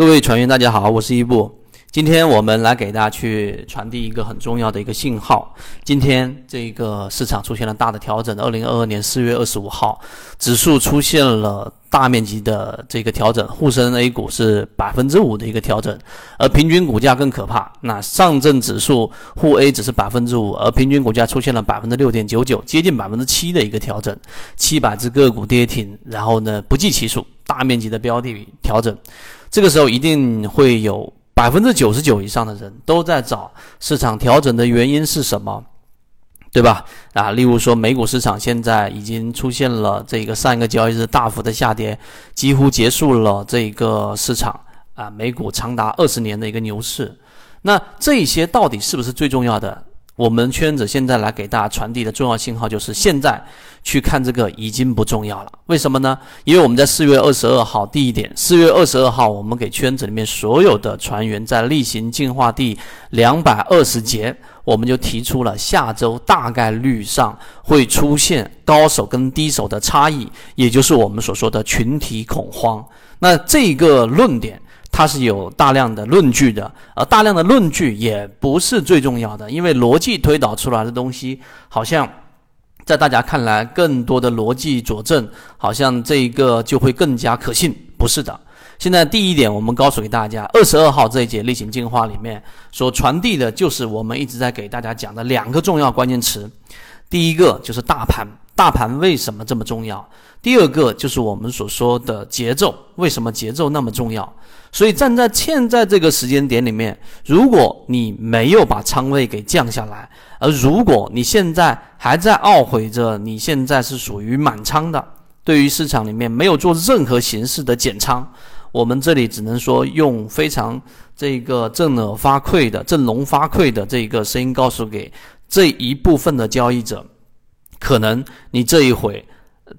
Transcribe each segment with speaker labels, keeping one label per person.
Speaker 1: 各位船员，大家好，我是一步。今天我们来给大家去传递一个很重要的一个信号。今天这个市场出现了大的调整，二零二二年四月二十五号，指数出现了大面积的这个调整，沪深 A 股是百分之五的一个调整，而平均股价更可怕。那上证指数沪 A 只是百分之五，而平均股价出现了百分之六点九九，接近百分之七的一个调整，七百只个股跌停，然后呢不计其数，大面积的标的调整。这个时候一定会有百分之九十九以上的人都在找市场调整的原因是什么，对吧？啊，例如说美股市场现在已经出现了这个上一个交易日大幅的下跌，几乎结束了这个市场啊，美股长达二十年的一个牛市。那这些到底是不是最重要的？我们圈子现在来给大家传递的重要信号就是，现在去看这个已经不重要了。为什么呢？因为我们在四月二十二号，第一点，四月二十二号，我们给圈子里面所有的船员在例行进化第两百二十节，我们就提出了下周大概率上会出现高手跟低手的差异，也就是我们所说的群体恐慌。那这个论点。它是有大量的论据的，而大量的论据也不是最重要的，因为逻辑推导出来的东西，好像在大家看来，更多的逻辑佐证，好像这一个就会更加可信。不是的，现在第一点，我们告诉给大家，二十二号这一节例行进化里面所传递的，就是我们一直在给大家讲的两个重要关键词，第一个就是大盘。大盘为什么这么重要？第二个就是我们所说的节奏，为什么节奏那么重要？所以站在现在这个时间点里面，如果你没有把仓位给降下来，而如果你现在还在懊悔着你现在是属于满仓的，对于市场里面没有做任何形式的减仓，我们这里只能说用非常这个振耳发聩的振聋发聩的这个声音告诉给这一部分的交易者。可能你这一回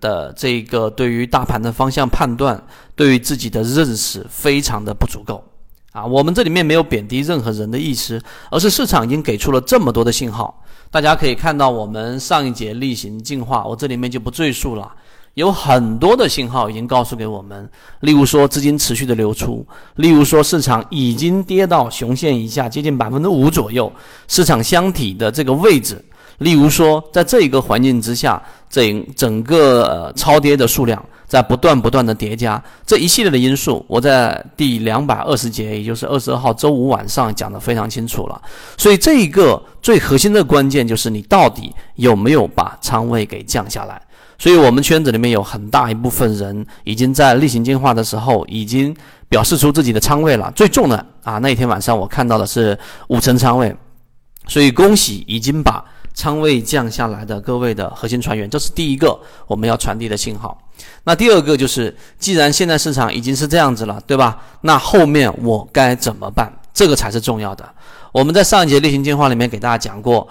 Speaker 1: 的这个对于大盘的方向判断，对于自己的认识非常的不足够啊！我们这里面没有贬低任何人的意思，而是市场已经给出了这么多的信号。大家可以看到，我们上一节例行进化，我这里面就不赘述了，有很多的信号已经告诉给我们。例如说资金持续的流出，例如说市场已经跌到熊线以下，接近百分之五左右，市场箱体的这个位置。例如说，在这一个环境之下，整整个呃超跌的数量在不断不断的叠加，这一系列的因素，我在第两百二十节，也就是二十二号周五晚上讲的非常清楚了。所以这一个最核心的关键就是你到底有没有把仓位给降下来。所以我们圈子里面有很大一部分人已经在例行进化的时候已经表示出自己的仓位了，最重的啊那一天晚上我看到的是五成仓位，所以恭喜已经把。仓位降下来的各位的核心船员，这是第一个我们要传递的信号。那第二个就是，既然现在市场已经是这样子了，对吧？那后面我该怎么办？这个才是重要的。我们在上一节例行进化里面给大家讲过，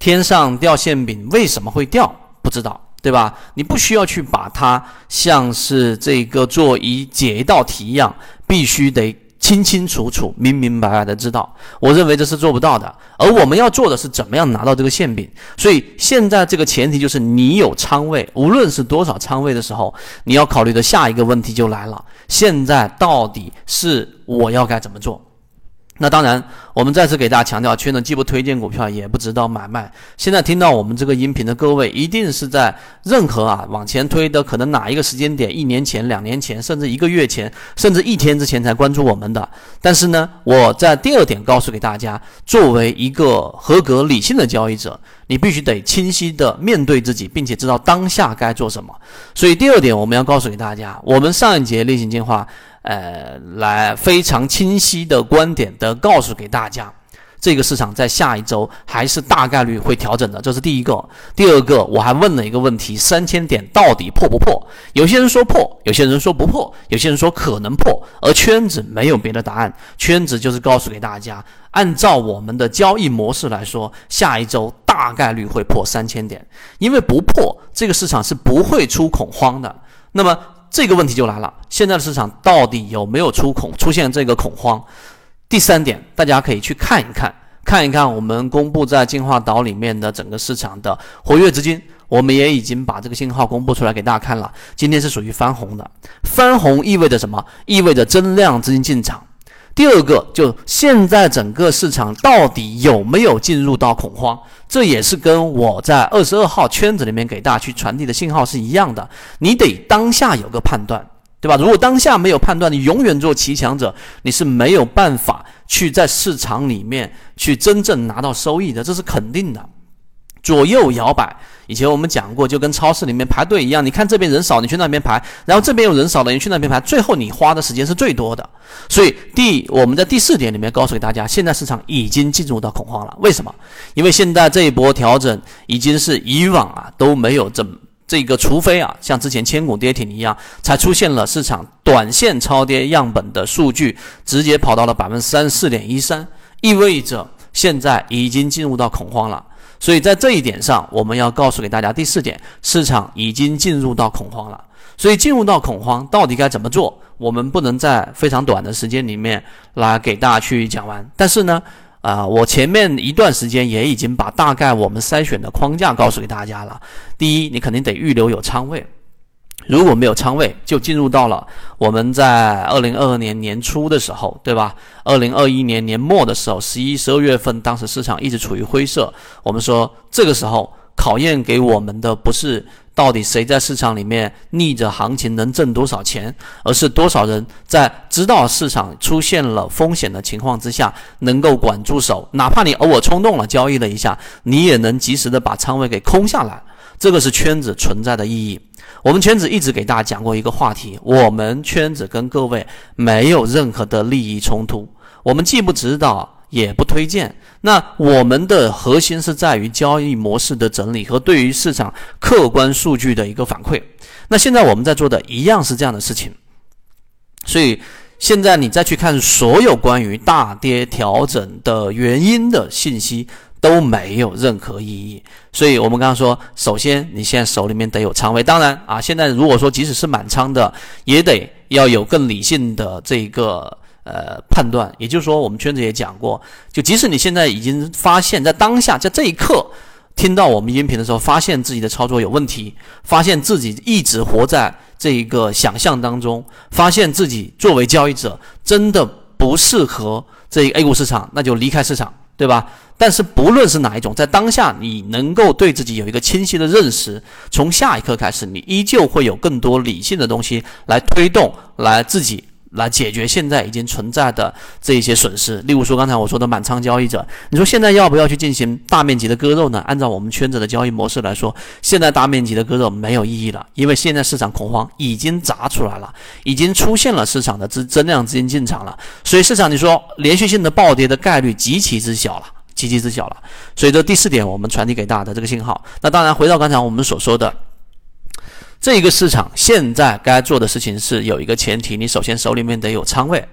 Speaker 1: 天上掉馅饼为什么会掉？不知道，对吧？你不需要去把它像是这个做一解一道题一样，必须得。清清楚楚、明明白白的知道，我认为这是做不到的。而我们要做的是怎么样拿到这个馅饼。所以现在这个前提就是你有仓位，无论是多少仓位的时候，你要考虑的下一个问题就来了：现在到底是我要该怎么做？那当然，我们再次给大家强调，圈呢既不推荐股票，也不指导买卖。现在听到我们这个音频的各位，一定是在任何啊往前推的可能哪一个时间点，一年前、两年前，甚至一个月前，甚至一天之前才关注我们的。但是呢，我在第二点告诉给大家，作为一个合格理性的交易者，你必须得清晰的面对自己，并且知道当下该做什么。所以第二点，我们要告诉给大家，我们上一节例行进化。呃，来非常清晰的观点的告诉给大家，这个市场在下一周还是大概率会调整的，这是第一个。第二个，我还问了一个问题：三千点到底破不破？有些人说破，有些人说不破，有些人说可能破，而圈子没有别的答案，圈子就是告诉给大家，按照我们的交易模式来说，下一周大概率会破三千点，因为不破，这个市场是不会出恐慌的。那么。这个问题就来了，现在的市场到底有没有出恐出现这个恐慌？第三点，大家可以去看一看，看一看我们公布在进化岛里面的整个市场的活跃资金，我们也已经把这个信号公布出来给大家看了。今天是属于翻红的，翻红意味着什么？意味着增量资金进场。第二个，就现在整个市场到底有没有进入到恐慌？这也是跟我在二十二号圈子里面给大家去传递的信号是一样的。你得当下有个判断，对吧？如果当下没有判断，你永远做骑强者，你是没有办法去在市场里面去真正拿到收益的，这是肯定的。左右摇摆，以前我们讲过，就跟超市里面排队一样。你看这边人少，你去那边排；然后这边有人少的，你去那边排。最后你花的时间是最多的。所以第我们在第四点里面告诉给大家，现在市场已经进入到恐慌了。为什么？因为现在这一波调整已经是以往啊都没有这么这个，除非啊像之前千股跌停一样，才出现了市场短线超跌样本的数据直接跑到了百分之三十四点一三，意味着现在已经进入到恐慌了。所以在这一点上，我们要告诉给大家第四点，市场已经进入到恐慌了。所以进入到恐慌，到底该怎么做？我们不能在非常短的时间里面来给大家去讲完。但是呢，啊，我前面一段时间也已经把大概我们筛选的框架告诉给大家了。第一，你肯定得预留有仓位。如果没有仓位，就进入到了我们在二零二二年年初的时候，对吧？二零二一年年末的时候，十一、十二月份，当时市场一直处于灰色。我们说这个时候考验给我们的不是到底谁在市场里面逆着行情能挣多少钱，而是多少人在知道市场出现了风险的情况之下能够管住手，哪怕你偶尔冲动了交易了一下，你也能及时的把仓位给空下来。这个是圈子存在的意义。我们圈子一直给大家讲过一个话题：我们圈子跟各位没有任何的利益冲突，我们既不指导也不推荐。那我们的核心是在于交易模式的整理和对于市场客观数据的一个反馈。那现在我们在做的一样是这样的事情。所以现在你再去看所有关于大跌调整的原因的信息。都没有任何意义，所以我们刚刚说，首先你现在手里面得有仓位，当然啊，现在如果说即使是满仓的，也得要有更理性的这个呃判断。也就是说，我们圈子也讲过，就即使你现在已经发现，在当下在这一刻听到我们音频的时候，发现自己的操作有问题，发现自己一直活在这一个想象当中，发现自己作为交易者真的不适合这个 A 股市场，那就离开市场。对吧？但是不论是哪一种，在当下你能够对自己有一个清晰的认识，从下一刻开始，你依旧会有更多理性的东西来推动，来自己。来解决现在已经存在的这一些损失，例如说刚才我说的满仓交易者，你说现在要不要去进行大面积的割肉呢？按照我们圈子的交易模式来说，现在大面积的割肉没有意义了，因为现在市场恐慌已经砸出来了，已经出现了市场的资增量资金进场了，所以市场你说连续性的暴跌的概率极其之小了，极其之小了。所以这第四点我们传递给大家的这个信号。那当然回到刚才我们所说的。这个市场现在该做的事情是有一个前提，你首先手里面得有仓位。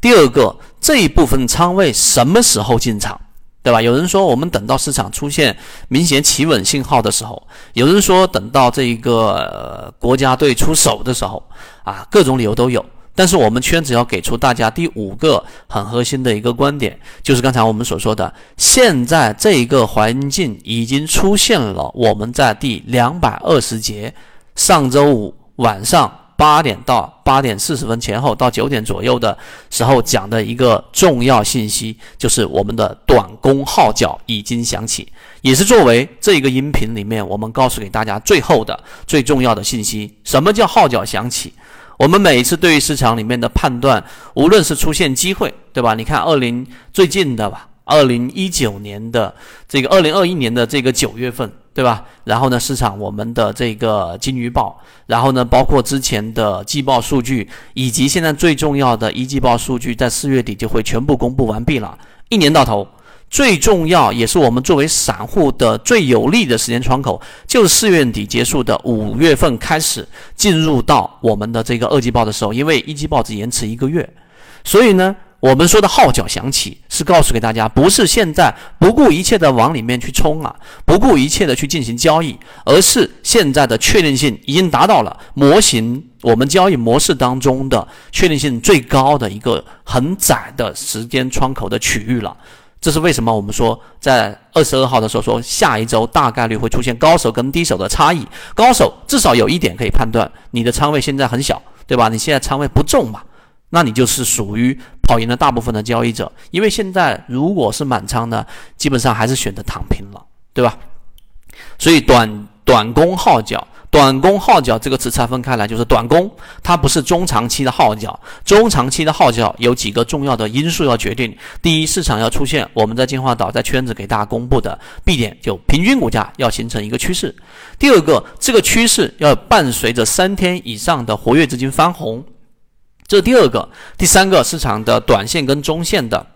Speaker 1: 第二个，这一部分仓位什么时候进场，对吧？有人说我们等到市场出现明显企稳信号的时候，有人说等到这一个国家队出手的时候，啊，各种理由都有。但是我们圈子要给出大家第五个很核心的一个观点，就是刚才我们所说的，现在这一个环境已经出现了，我们在第两百二十节。上周五晚上八点到八点四十分前后到九点左右的时候讲的一个重要信息，就是我们的短工号角已经响起，也是作为这个音频里面我们告诉给大家最后的最重要的信息。什么叫号角响起？我们每一次对于市场里面的判断，无论是出现机会，对吧？你看二零最近的吧，二零一九年的这个二零二一年的这个九月份。对吧？然后呢，市场我们的这个金鱼报，然后呢，包括之前的季报数据，以及现在最重要的一季报数据，在四月底就会全部公布完毕了。一年到头，最重要也是我们作为散户的最有利的时间窗口，就是四月底结束的五月份开始进入到我们的这个二季报的时候，因为一季报只延迟一个月，所以呢。我们说的号角响起，是告诉给大家，不是现在不顾一切的往里面去冲啊，不顾一切的去进行交易，而是现在的确定性已经达到了模型我们交易模式当中的确定性最高的一个很窄的时间窗口的区域了。这是为什么？我们说在二十二号的时候说，下一周大概率会出现高手跟低手的差异。高手至少有一点可以判断，你的仓位现在很小，对吧？你现在仓位不重嘛？那你就是属于跑赢了大部分的交易者。因为现在如果是满仓的，基本上还是选择躺平了，对吧？所以短短攻号角。短攻号角这个词拆分开来，就是短攻，它不是中长期的号角。中长期的号角有几个重要的因素要决定：第一，市场要出现我们在进化岛在圈子给大家公布的 B 点，就平均股价要形成一个趋势；第二个，这个趋势要伴随着三天以上的活跃资金翻红，这是第二个；第三个，市场的短线跟中线的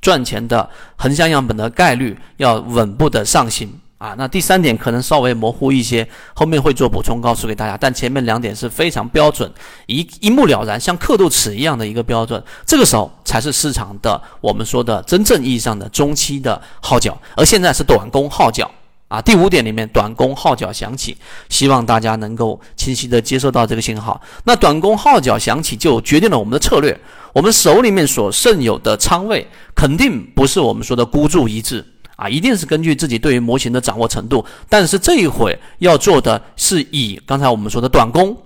Speaker 1: 赚钱的横向样本的概率要稳步的上行。啊，那第三点可能稍微模糊一些，后面会做补充告诉给大家。但前面两点是非常标准，一一目了然，像刻度尺一样的一个标准。这个时候才是市场的我们说的真正意义上的中期的号角，而现在是短工号角啊。第五点里面，短工号角响起，希望大家能够清晰的接收到这个信号。那短工号角响起，就决定了我们的策略，我们手里面所剩有的仓位，肯定不是我们说的孤注一掷。啊，一定是根据自己对于模型的掌握程度，但是这一回要做的是以刚才我们说的短工，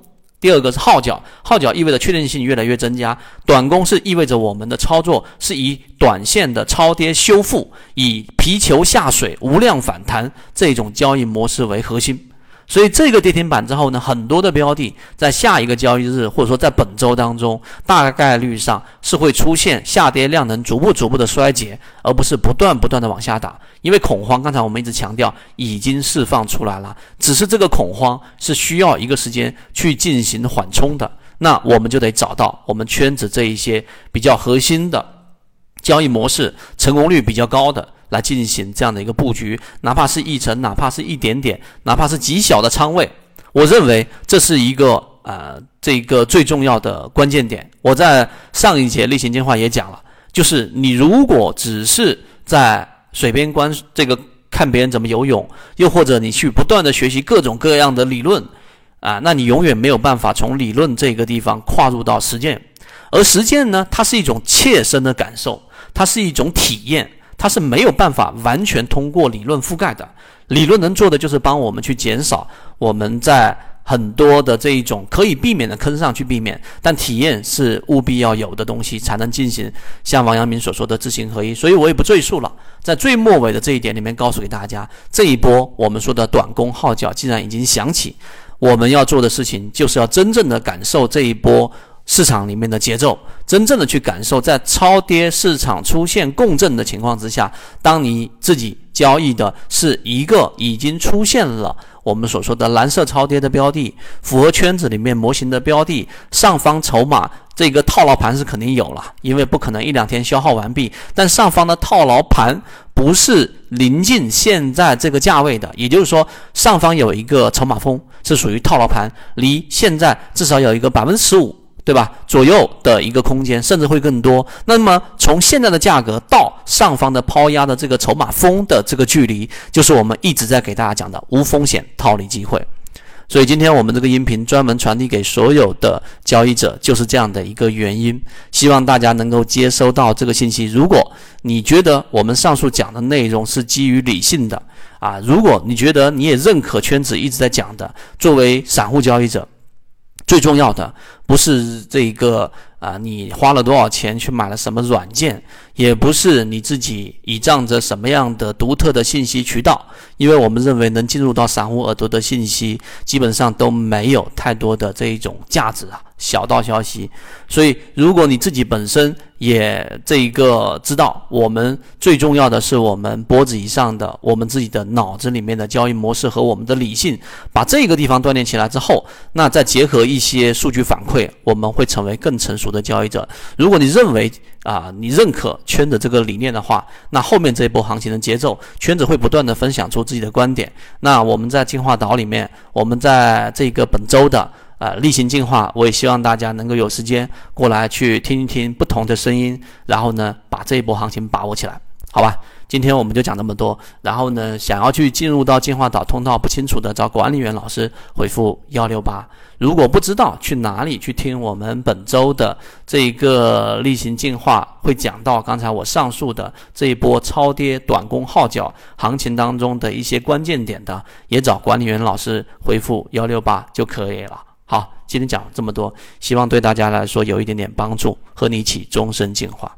Speaker 1: 第二个是号角，号角意味着确定性越来越增加，短攻是意味着我们的操作是以短线的超跌修复，以皮球下水无量反弹这种交易模式为核心。所以这个跌停板之后呢，很多的标的在下一个交易日，或者说在本周当中，大概率上是会出现下跌量能逐步逐步的衰竭，而不是不断不断的往下打。因为恐慌，刚才我们一直强调已经释放出来了，只是这个恐慌是需要一个时间去进行缓冲的。那我们就得找到我们圈子这一些比较核心的交易模式，成功率比较高的。来进行这样的一个布局，哪怕是一成，哪怕是一点点，哪怕是极小的仓位，我认为这是一个呃这个最重要的关键点。我在上一节例行电话也讲了，就是你如果只是在水边观这个看别人怎么游泳，又或者你去不断的学习各种各样的理论啊，那你永远没有办法从理论这个地方跨入到实践。而实践呢，它是一种切身的感受，它是一种体验。它是没有办法完全通过理论覆盖的，理论能做的就是帮我们去减少我们在很多的这一种可以避免的坑上去避免，但体验是务必要有的东西，才能进行像王阳明所说的知行合一。所以我也不赘述了，在最末尾的这一点里面，告诉给大家，这一波我们说的短工号角既然已经响起，我们要做的事情就是要真正的感受这一波。市场里面的节奏，真正的去感受，在超跌市场出现共振的情况之下，当你自己交易的是一个已经出现了我们所说的蓝色超跌的标的，符合圈子里面模型的标的，上方筹码这个套牢盘是肯定有了，因为不可能一两天消耗完毕。但上方的套牢盘不是临近现在这个价位的，也就是说，上方有一个筹码峰是属于套牢盘，离现在至少有一个百分之十五。对吧？左右的一个空间，甚至会更多。那么从现在的价格到上方的抛压的这个筹码峰的这个距离，就是我们一直在给大家讲的无风险套利机会。所以今天我们这个音频专门传递给所有的交易者，就是这样的一个原因。希望大家能够接收到这个信息。如果你觉得我们上述讲的内容是基于理性的啊，如果你觉得你也认可圈子一直在讲的，作为散户交易者。最重要的不是这一个啊，你花了多少钱去买了什么软件，也不是你自己倚仗着什么样的独特的信息渠道，因为我们认为能进入到散户耳朵的信息，基本上都没有太多的这一种价值啊。小道消息，所以如果你自己本身也这一个知道，我们最重要的是我们脖子以上的我们自己的脑子里面的交易模式和我们的理性，把这个地方锻炼起来之后，那再结合一些数据反馈，我们会成为更成熟的交易者。如果你认为啊，你认可圈子这个理念的话，那后面这一波行情的节奏，圈子会不断的分享出自己的观点。那我们在进化岛里面，我们在这个本周的。呃，例行进化，我也希望大家能够有时间过来去听一听不同的声音，然后呢，把这一波行情把握起来，好吧？今天我们就讲这么多，然后呢，想要去进入到进化岛通道不清楚的，找管理员老师回复幺六八。如果不知道去哪里去听我们本周的这一个例行进化，会讲到刚才我上述的这一波超跌短攻号角行情当中的一些关键点的，也找管理员老师回复幺六八就可以了。好。今天讲这么多，希望对大家来说有一点点帮助，和你一起终身进化。